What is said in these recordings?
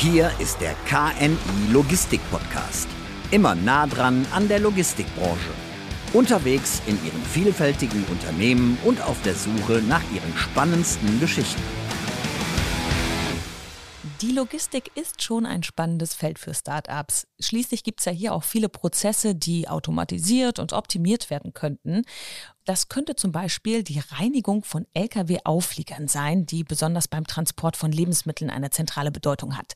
Hier ist der KNI Logistik Podcast. Immer nah dran an der Logistikbranche. Unterwegs in ihren vielfältigen Unternehmen und auf der Suche nach ihren spannendsten Geschichten. Die Logistik ist schon ein spannendes Feld für Startups. Schließlich gibt es ja hier auch viele Prozesse, die automatisiert und optimiert werden könnten. Das könnte zum Beispiel die Reinigung von Lkw-Aufliegern sein, die besonders beim Transport von Lebensmitteln eine zentrale Bedeutung hat.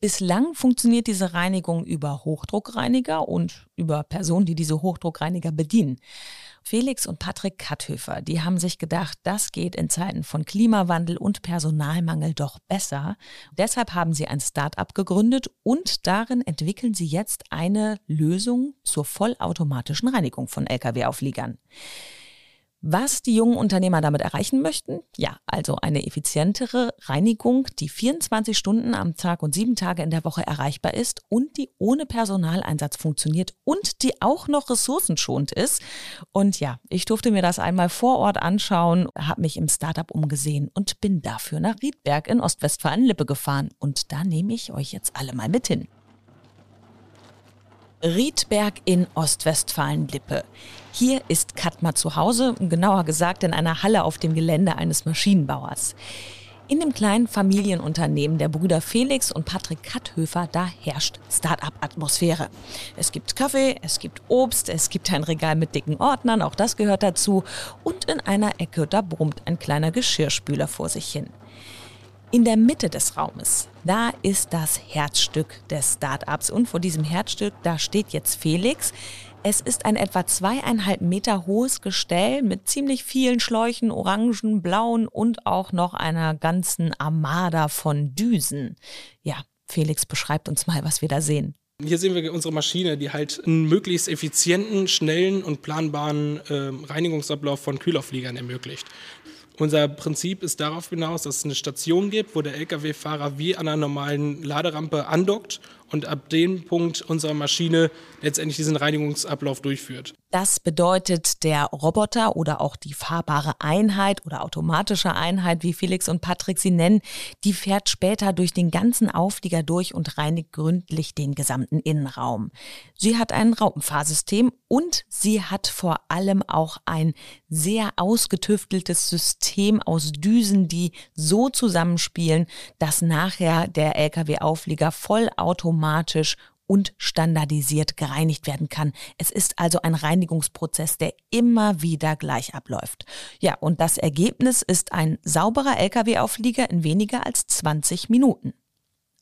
Bislang funktioniert diese Reinigung über Hochdruckreiniger und über Personen, die diese Hochdruckreiniger bedienen. Felix und Patrick Katthöfer, die haben sich gedacht, das geht in Zeiten von Klimawandel und Personalmangel doch besser. Deshalb haben sie ein Start-up gegründet und darin entwickeln sie jetzt eine Lösung zur vollautomatischen Reinigung von Lkw-Aufliegern. Was die jungen Unternehmer damit erreichen möchten? Ja, also eine effizientere Reinigung, die 24 Stunden am Tag und sieben Tage in der Woche erreichbar ist und die ohne Personaleinsatz funktioniert und die auch noch ressourcenschonend ist. Und ja, ich durfte mir das einmal vor Ort anschauen, habe mich im Startup umgesehen und bin dafür nach Riedberg in Ostwestfalen-Lippe gefahren. Und da nehme ich euch jetzt alle mal mit hin. Riedberg in Ostwestfalen-Lippe. Hier ist Katma zu Hause, genauer gesagt in einer Halle auf dem Gelände eines Maschinenbauers. In dem kleinen Familienunternehmen der Brüder Felix und Patrick Katthöfer, da herrscht Start-up-Atmosphäre. Es gibt Kaffee, es gibt Obst, es gibt ein Regal mit dicken Ordnern, auch das gehört dazu. Und in einer Ecke, da brummt ein kleiner Geschirrspüler vor sich hin. In der Mitte des Raumes, da ist das Herzstück des Startups und vor diesem Herzstück, da steht jetzt Felix. Es ist ein etwa zweieinhalb Meter hohes Gestell mit ziemlich vielen Schläuchen, orangen, blauen und auch noch einer ganzen Armada von Düsen. Ja, Felix beschreibt uns mal, was wir da sehen. Hier sehen wir unsere Maschine, die halt einen möglichst effizienten, schnellen und planbaren äh, Reinigungsablauf von Kühlaufliegern ermöglicht. Unser Prinzip ist darauf hinaus, dass es eine Station gibt, wo der Lkw-Fahrer wie an einer normalen Laderampe andockt und ab dem Punkt unserer Maschine letztendlich diesen Reinigungsablauf durchführt. Das bedeutet, der Roboter oder auch die fahrbare Einheit oder automatische Einheit, wie Felix und Patrick sie nennen, die fährt später durch den ganzen Auflieger durch und reinigt gründlich den gesamten Innenraum. Sie hat ein Raupenfahrsystem und sie hat vor allem auch ein sehr ausgetüfteltes System aus Düsen, die so zusammenspielen, dass nachher der Lkw-Auflieger vollautomatisch und standardisiert gereinigt werden kann. Es ist also ein Reinigungsprozess, der immer wieder gleich abläuft. Ja, und das Ergebnis ist ein sauberer Lkw-Auflieger in weniger als 20 Minuten.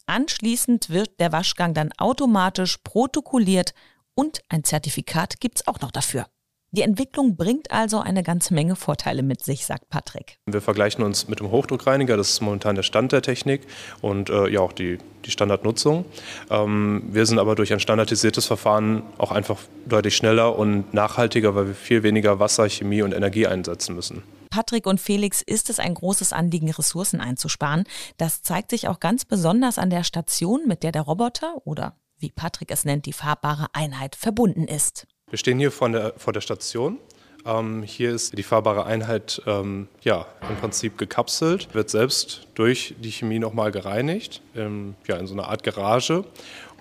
Anschließend wird der Waschgang dann automatisch protokolliert und ein Zertifikat gibt's auch noch dafür. Die Entwicklung bringt also eine ganze Menge Vorteile mit sich, sagt Patrick. Wir vergleichen uns mit dem Hochdruckreiniger, das ist momentan der Stand der Technik und äh, ja auch die, die Standardnutzung. Ähm, wir sind aber durch ein standardisiertes Verfahren auch einfach deutlich schneller und nachhaltiger, weil wir viel weniger Wasser, Chemie und Energie einsetzen müssen. Patrick und Felix ist es ein großes Anliegen, Ressourcen einzusparen. Das zeigt sich auch ganz besonders an der Station, mit der der Roboter oder wie Patrick es nennt, die fahrbare Einheit verbunden ist. Wir stehen hier vor der, vor der Station. Ähm, hier ist die fahrbare Einheit ähm, ja, im Prinzip gekapselt, wird selbst durch die Chemie nochmal gereinigt, ähm, ja, in so einer Art Garage.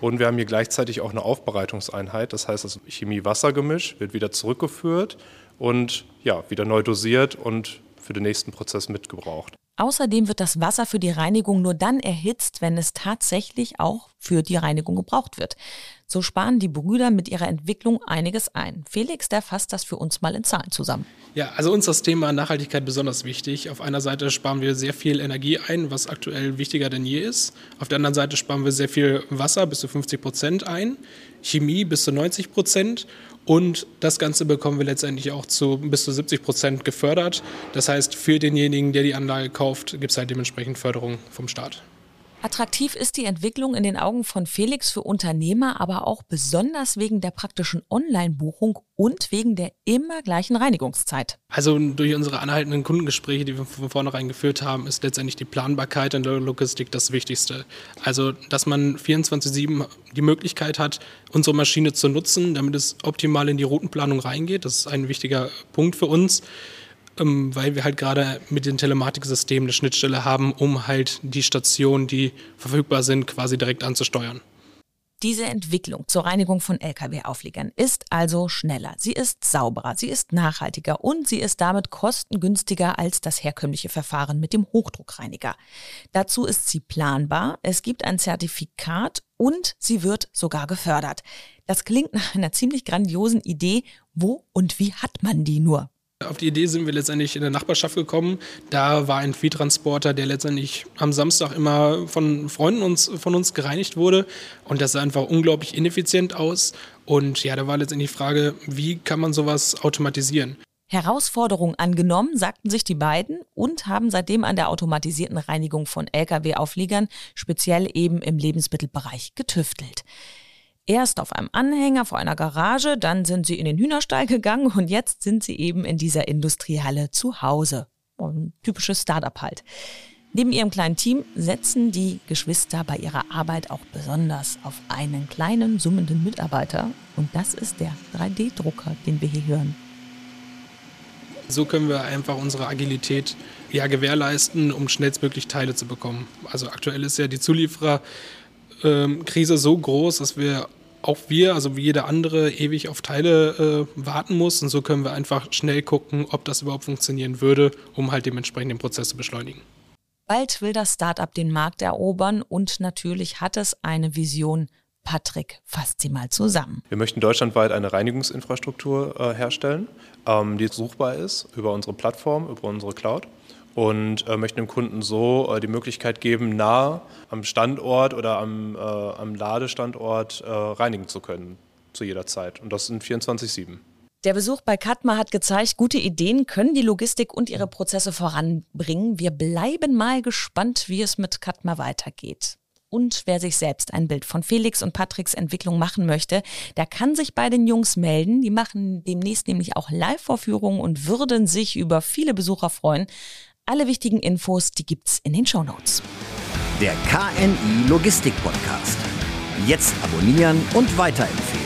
Und wir haben hier gleichzeitig auch eine Aufbereitungseinheit, das heißt, das Chemie-Wasser-Gemisch wird wieder zurückgeführt und ja, wieder neu dosiert und für den nächsten Prozess mitgebraucht. Außerdem wird das Wasser für die Reinigung nur dann erhitzt, wenn es tatsächlich auch für die Reinigung gebraucht wird. So sparen die Brüder mit ihrer Entwicklung einiges ein. Felix, der fasst das für uns mal in Zahlen zusammen. Ja, also uns das Thema Nachhaltigkeit besonders wichtig. Auf einer Seite sparen wir sehr viel Energie ein, was aktuell wichtiger denn je ist. Auf der anderen Seite sparen wir sehr viel Wasser, bis zu 50 Prozent ein, Chemie bis zu 90 Prozent und das Ganze bekommen wir letztendlich auch zu bis zu 70 Prozent gefördert. Das heißt, für denjenigen, der die Anlage kauft, gibt es halt dementsprechend Förderung vom Staat. Attraktiv ist die Entwicklung in den Augen von Felix für Unternehmer, aber auch besonders wegen der praktischen Online-Buchung und wegen der immer gleichen Reinigungszeit. Also durch unsere anhaltenden Kundengespräche, die wir von vornherein geführt haben, ist letztendlich die Planbarkeit in der Logistik das Wichtigste. Also, dass man 24-7 die Möglichkeit hat, unsere Maschine zu nutzen, damit es optimal in die Routenplanung reingeht. Das ist ein wichtiger Punkt für uns. Ähm, weil wir halt gerade mit den Telematiksystemen eine Schnittstelle haben, um halt die Stationen, die verfügbar sind, quasi direkt anzusteuern. Diese Entwicklung zur Reinigung von Lkw-Aufliegern ist also schneller, sie ist sauberer, sie ist nachhaltiger und sie ist damit kostengünstiger als das herkömmliche Verfahren mit dem Hochdruckreiniger. Dazu ist sie planbar, es gibt ein Zertifikat und sie wird sogar gefördert. Das klingt nach einer ziemlich grandiosen Idee. Wo und wie hat man die nur? Auf die Idee sind wir letztendlich in der Nachbarschaft gekommen. Da war ein Viehtransporter, der letztendlich am Samstag immer von Freunden uns, von uns gereinigt wurde. Und das sah einfach unglaublich ineffizient aus. Und ja, da war letztendlich die Frage, wie kann man sowas automatisieren? Herausforderung angenommen, sagten sich die beiden und haben seitdem an der automatisierten Reinigung von Lkw-Aufliegern, speziell eben im Lebensmittelbereich, getüftelt. Erst auf einem Anhänger vor einer Garage, dann sind sie in den Hühnerstall gegangen und jetzt sind sie eben in dieser Industriehalle zu Hause. Ein typisches Startup halt. Neben ihrem kleinen Team setzen die Geschwister bei ihrer Arbeit auch besonders auf einen kleinen summenden Mitarbeiter und das ist der 3D-Drucker, den wir hier hören. So können wir einfach unsere Agilität ja, gewährleisten, um schnellstmöglich Teile zu bekommen. Also aktuell ist ja die Zuliefererkrise ähm, so groß, dass wir auch wir, also wie jeder andere, ewig auf Teile äh, warten muss. Und so können wir einfach schnell gucken, ob das überhaupt funktionieren würde, um halt dementsprechend den Prozess zu beschleunigen. Bald will das Startup den Markt erobern und natürlich hat es eine Vision. Patrick, fasst sie mal zusammen. Wir möchten deutschlandweit eine Reinigungsinfrastruktur äh, herstellen, ähm, die suchbar ist über unsere Plattform, über unsere Cloud und äh, möchten dem Kunden so äh, die Möglichkeit geben, nah am Standort oder am, äh, am Ladestandort äh, reinigen zu können zu jeder Zeit. Und das sind 24-7. Der Besuch bei Katma hat gezeigt, gute Ideen können die Logistik und ihre Prozesse voranbringen. Wir bleiben mal gespannt, wie es mit Katma weitergeht. Und wer sich selbst ein Bild von Felix und Patricks Entwicklung machen möchte, der kann sich bei den Jungs melden. Die machen demnächst nämlich auch Live-Vorführungen und würden sich über viele Besucher freuen. Alle wichtigen Infos, die gibt's in den Show Notes. Der KNI Logistik Podcast. Jetzt abonnieren und weiterempfehlen.